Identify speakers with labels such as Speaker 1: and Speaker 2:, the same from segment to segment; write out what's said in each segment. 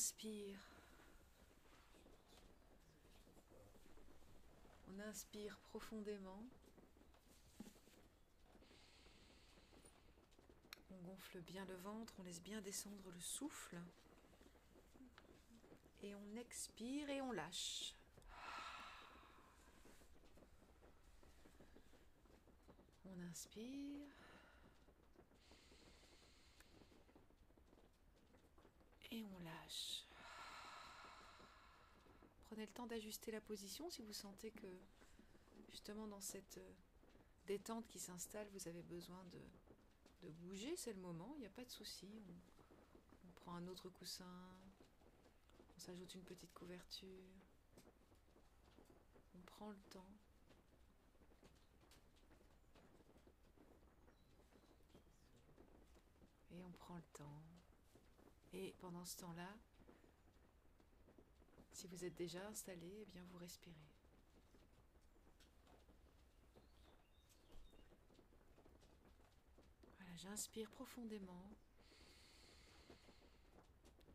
Speaker 1: inspire. On inspire profondément. On gonfle bien le ventre, on laisse bien descendre le souffle. Et on expire et on lâche. On inspire. Et on lâche. Prenez le temps d'ajuster la position si vous sentez que justement dans cette euh, détente qui s'installe, vous avez besoin de, bouger, c'est le moment, il n'y a pas de souci. On prend un autre coussin, on s'ajoute une petite couverture, on prend le temps. Et on prend le temps. Et pendant ce temps-là, si vous êtes déjà installé, eh bien vous respirez. Voilà, j'inspire profondément.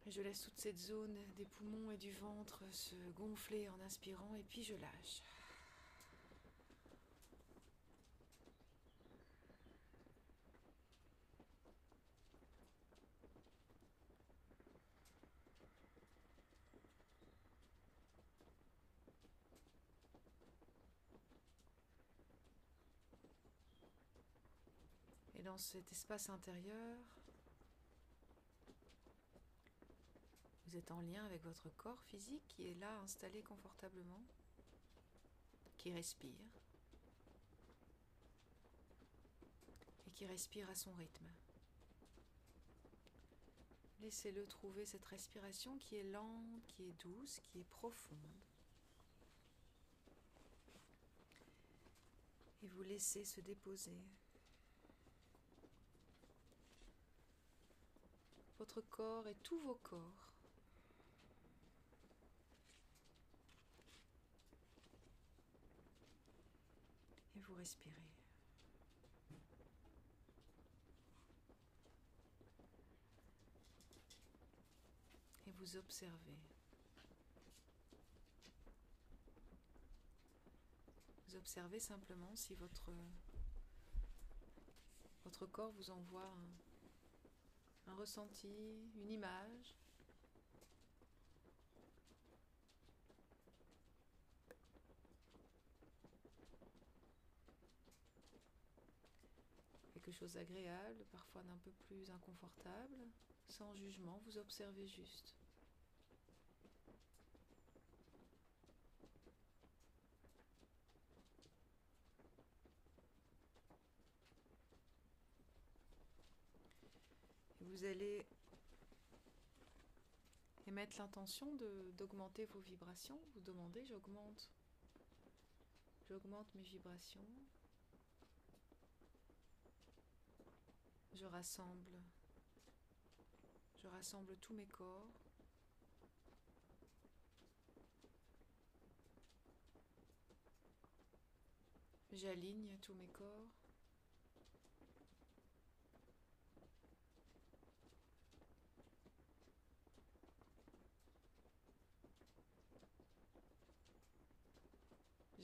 Speaker 1: Et je laisse toute cette zone des poumons et du ventre se gonfler en inspirant et puis je lâche. Dans cet espace intérieur, vous êtes en lien avec votre corps physique qui est là installé confortablement, qui respire et qui respire à son rythme. Laissez-le trouver cette respiration qui est lente, qui est douce, qui est profonde. Et vous laissez se déposer votre corps et tous vos corps. Et vous respirez. Et vous observez. Vous observez simplement si votre, votre corps vous envoie un, un ressenti, une image. Quelque chose d'agréable, parfois d'un peu plus inconfortable, sans jugement, vous observez juste. Et vous allez émettre l'intention d'augmenter vos vibrations. Vous demandez, j'augmente. J'augmente mes vibrations. Je rassemble. Je rassemble tous mes corps. J'aligne tous mes corps.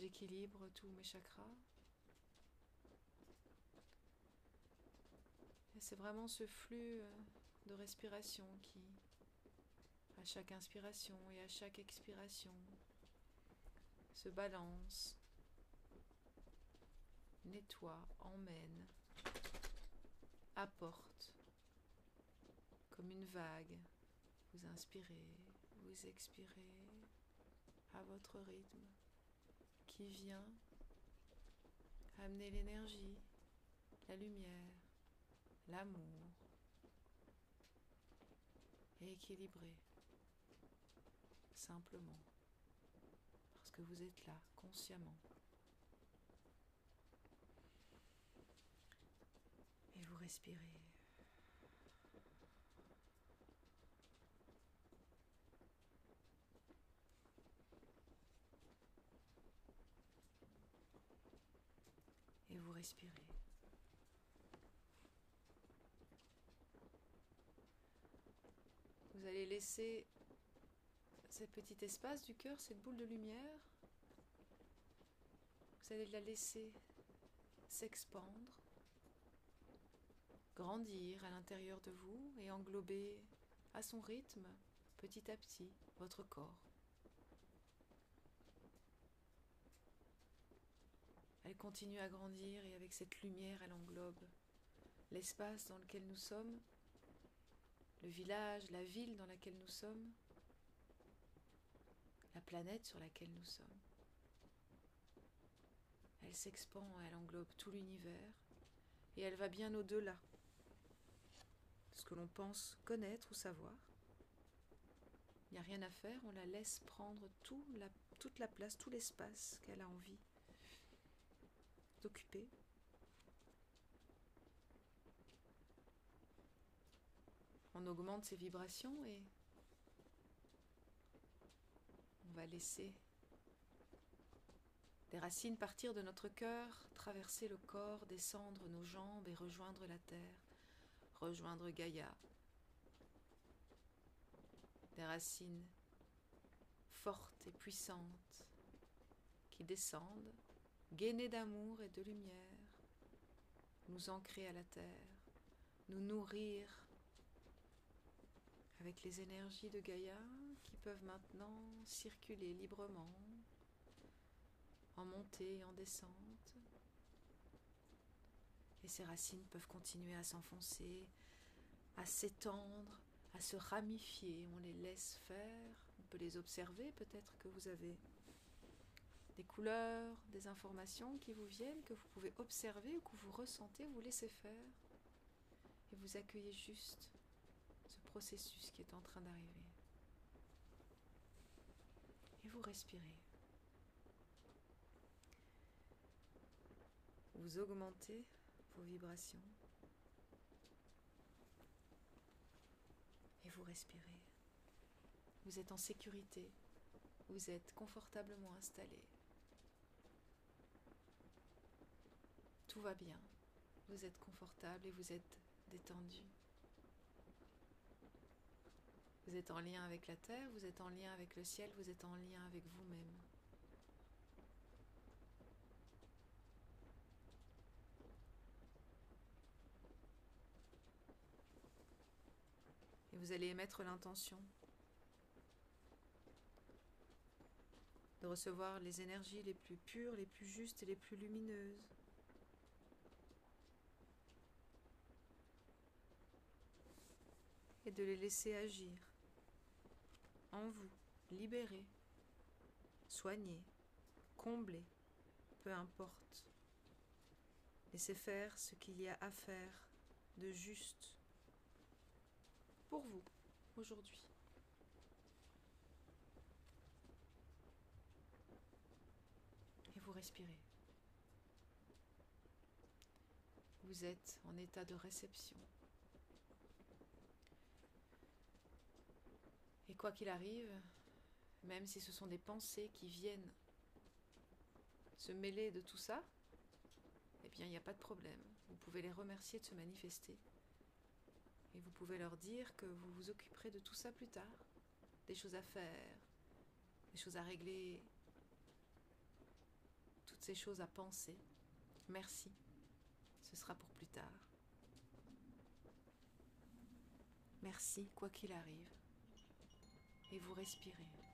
Speaker 1: J'équilibre tous mes chakras. C'est vraiment ce flux de respiration qui, à chaque inspiration et à chaque expiration, se balance, nettoie, emmène, apporte, comme une vague. Vous inspirez, vous expirez à votre rythme qui vient amener l'énergie, la lumière, l'amour et équilibrer simplement parce que vous êtes là consciemment. Et vous respirez. Vous allez laisser ce petit espace du cœur, cette boule de lumière, vous allez la laisser s'expandre, grandir à l'intérieur de vous et englober à son rythme, petit à petit, votre corps. Elle continue à grandir et avec cette lumière, elle englobe l'espace dans lequel nous sommes, le village, la ville dans laquelle nous sommes, la planète sur laquelle nous sommes. Elle s'expand, elle englobe tout l'univers et elle va bien au-delà de ce que l'on pense connaître ou savoir. Il n'y a rien à faire, on la laisse prendre toute la place, tout l'espace qu'elle a envie d'occuper. On augmente ses vibrations et on va laisser des racines partir de notre cœur, traverser le corps, descendre nos jambes et rejoindre la terre, rejoindre Gaïa. Des racines fortes et puissantes qui descendent, gainées d'amour et de lumière, nous ancrer à la terre, nous nourrir avec les énergies de Gaïa qui peuvent maintenant circuler librement en montée et en descente. Et ces racines peuvent continuer à s'enfoncer, à s'étendre, à se ramifier. On les laisse faire, on peut les observer. Peut-être que vous avez des couleurs, des informations qui vous viennent, que vous pouvez observer ou que vous ressentez, vous laissez faire. Et vous accueillez juste ce processus qui est en train d'arriver. Et vous respirez. Vous augmentez vos vibrations. Et vous respirez. Vous êtes en sécurité. Vous êtes confortablement installé. Tout va bien. Vous êtes confortable et vous êtes détendu. Vous êtes en lien avec la terre, vous êtes en lien avec le ciel, vous êtes en lien avec vous-même. Et vous allez émettre l'intention de recevoir les énergies les plus pures, les plus justes et les plus lumineuses. Et de les laisser agir en vous, libérer, soigner, combler, peu importe. Laissez faire ce qu'il y a à faire de juste pour vous aujourd'hui. Et vous respirez. Vous êtes en état de réception. Quoi qu'il arrive, même si ce sont des pensées qui viennent se mêler de tout ça, eh bien, il n'y a pas de problème. Vous pouvez les remercier de se manifester. Et vous pouvez leur dire que vous vous occuperez de tout ça plus tard. Des choses à faire, des choses à régler, toutes ces choses à penser. Merci. Ce sera pour plus tard. Merci, quoi qu'il arrive. Et vous respirez.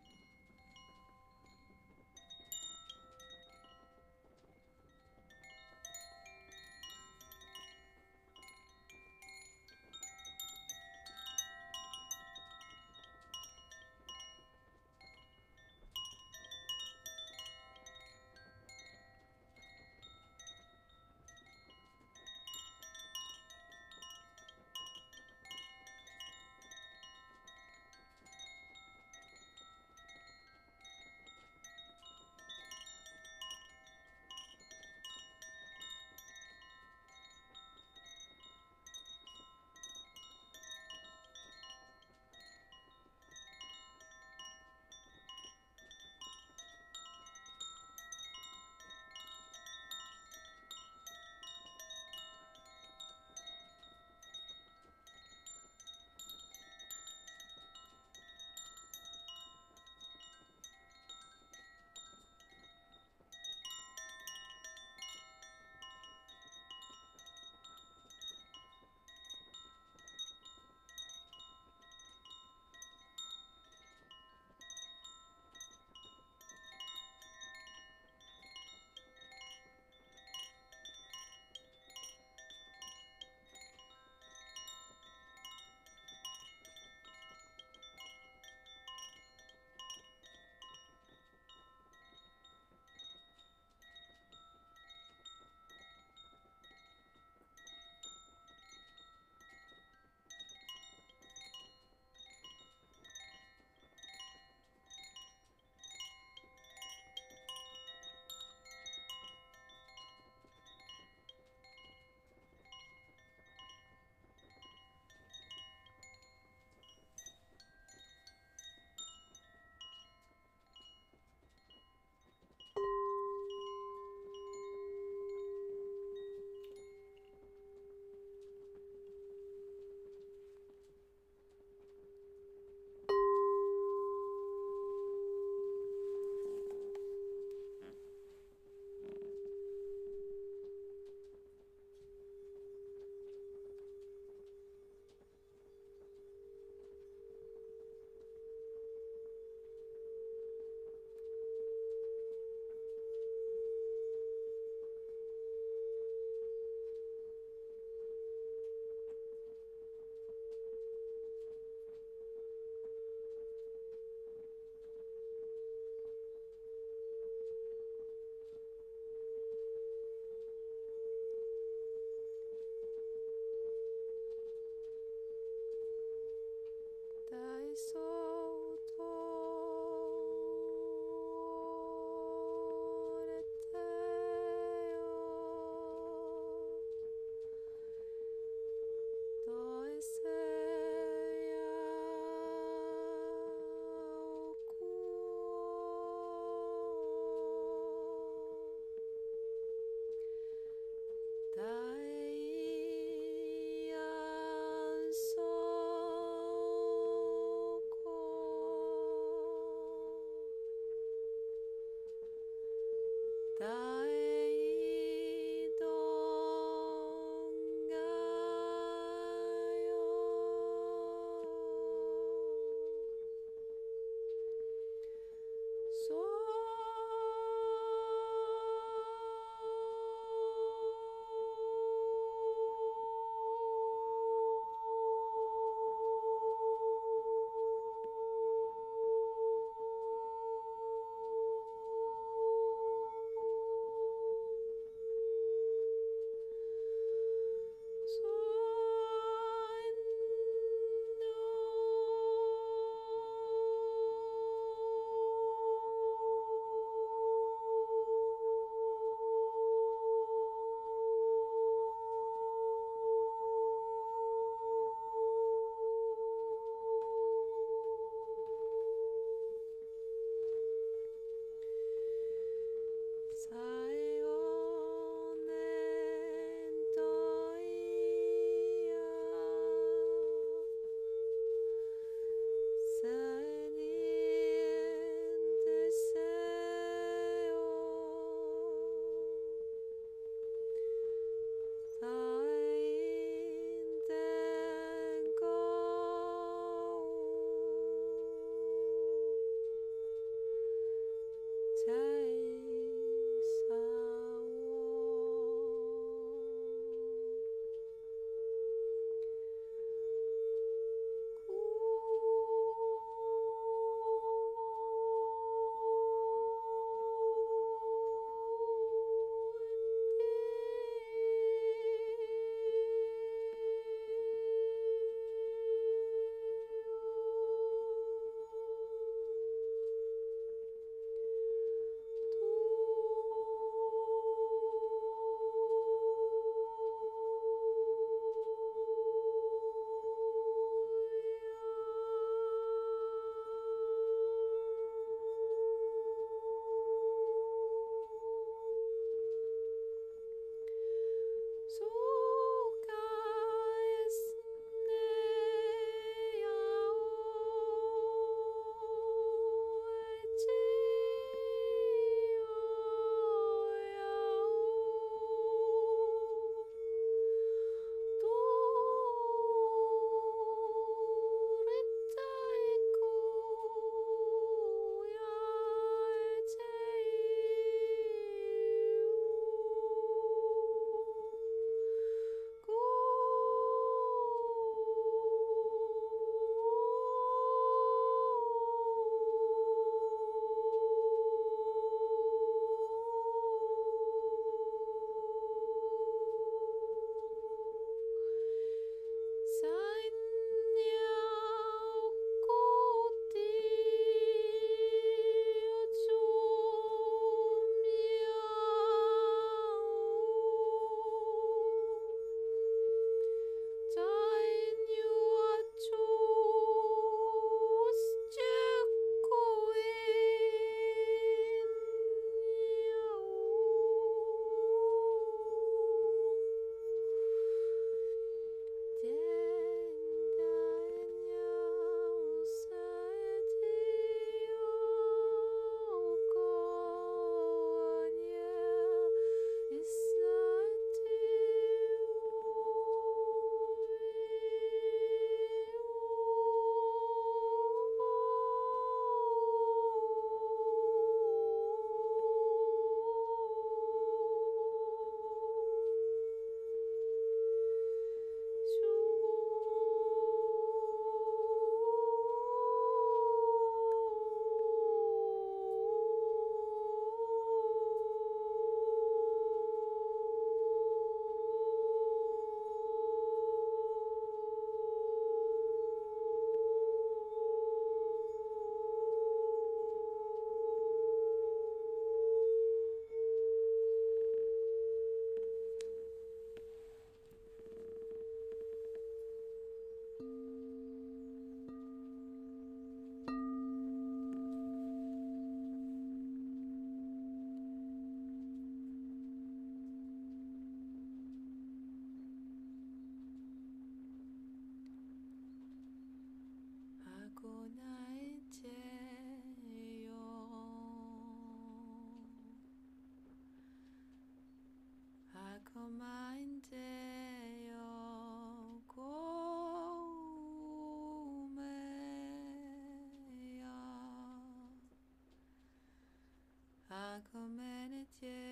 Speaker 1: Hakomeneteo.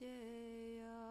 Speaker 1: you.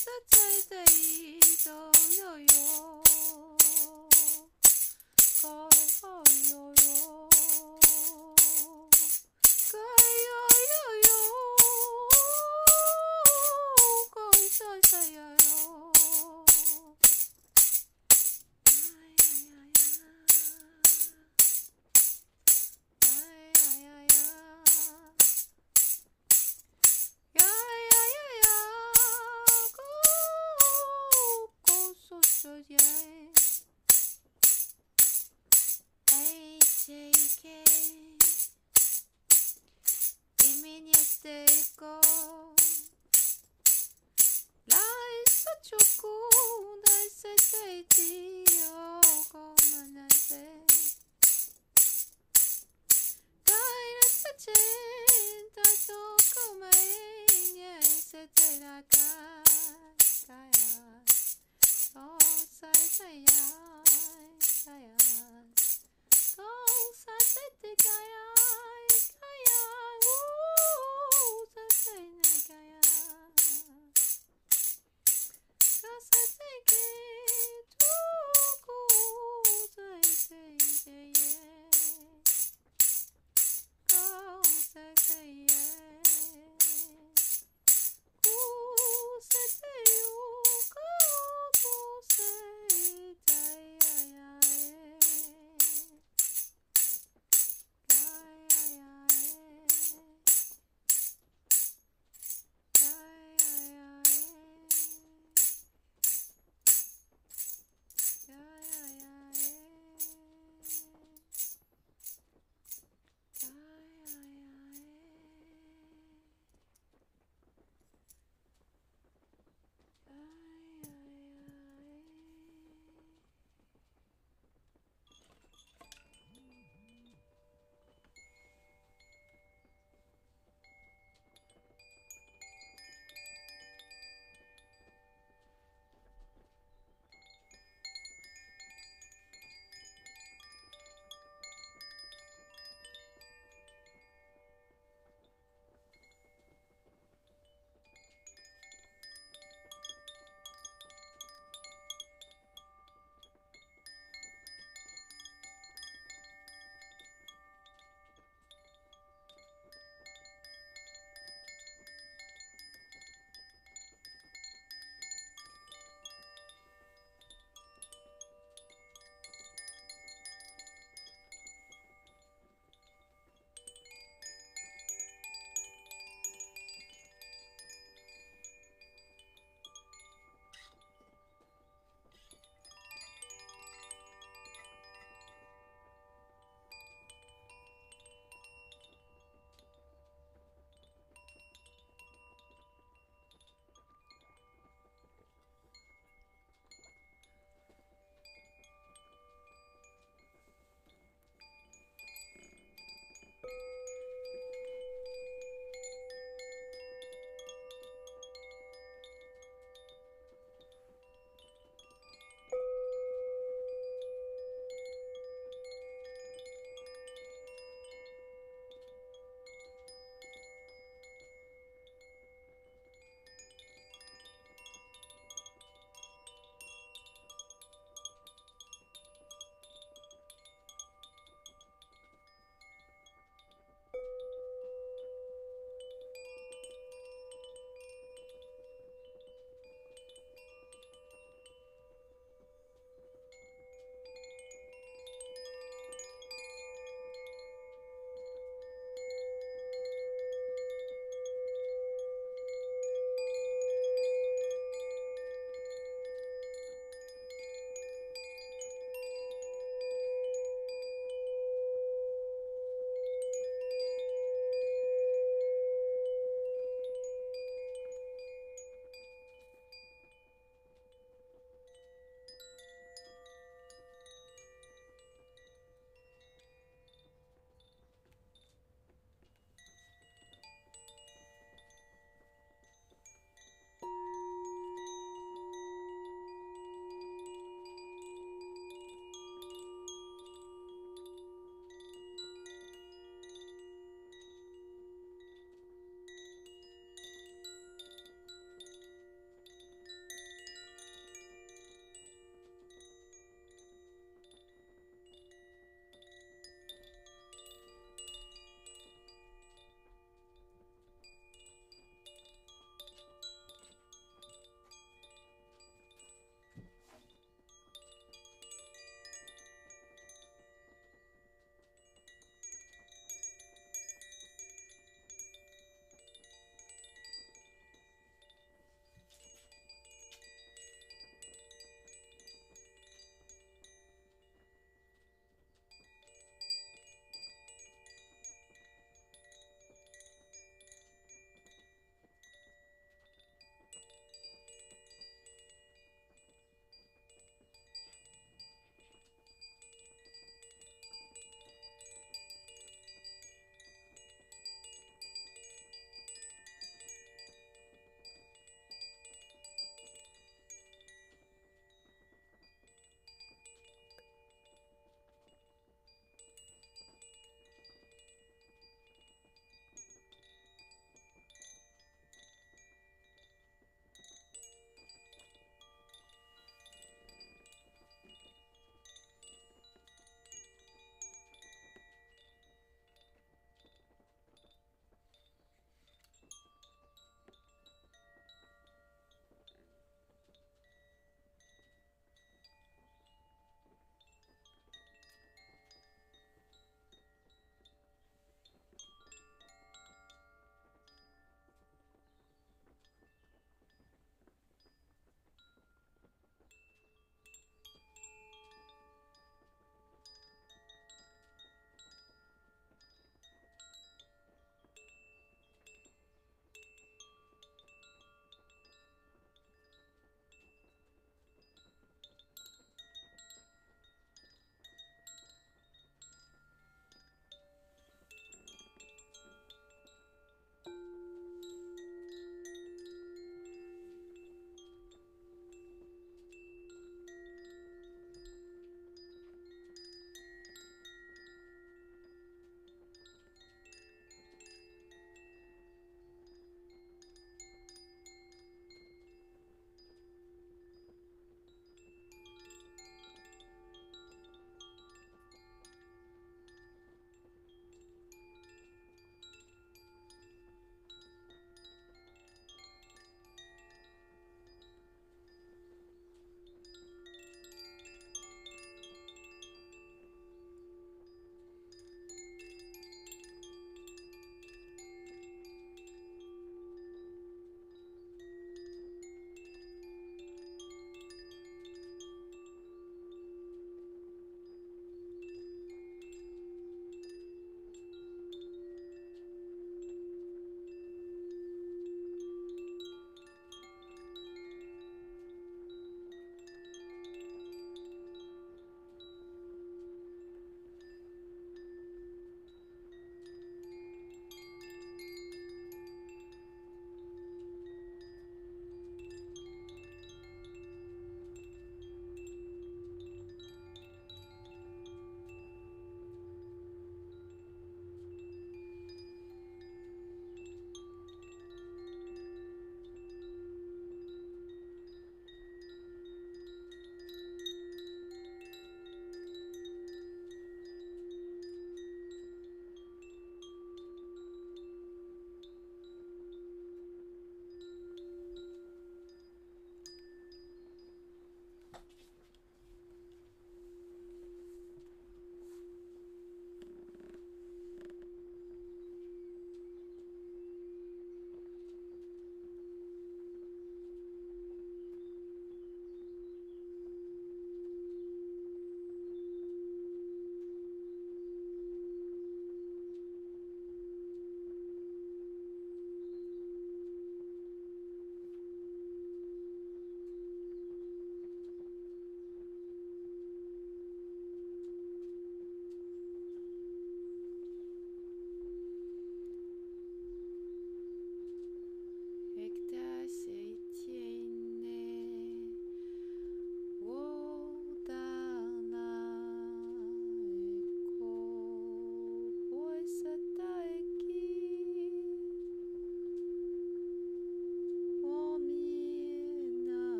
Speaker 1: さちゃいたいとよよ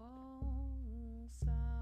Speaker 1: song sound.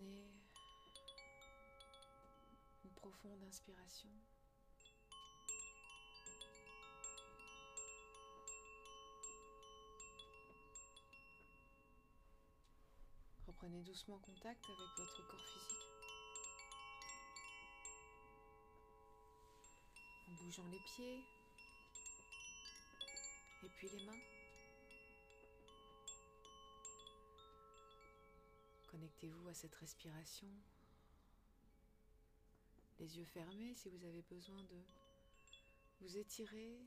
Speaker 1: Prenez une profonde inspiration. Reprenez doucement contact avec votre corps physique. En bougeant les pieds et puis les mains. Connectez-vous à cette respiration. Les yeux fermés si vous avez besoin de vous étirer.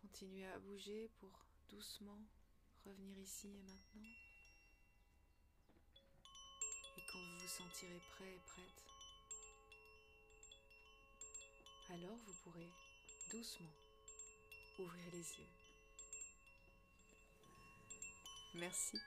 Speaker 1: Continuez à bouger pour doucement revenir ici et maintenant. Et quand vous vous sentirez prêt et prête, alors vous pourrez doucement ouvrir les yeux. Merci.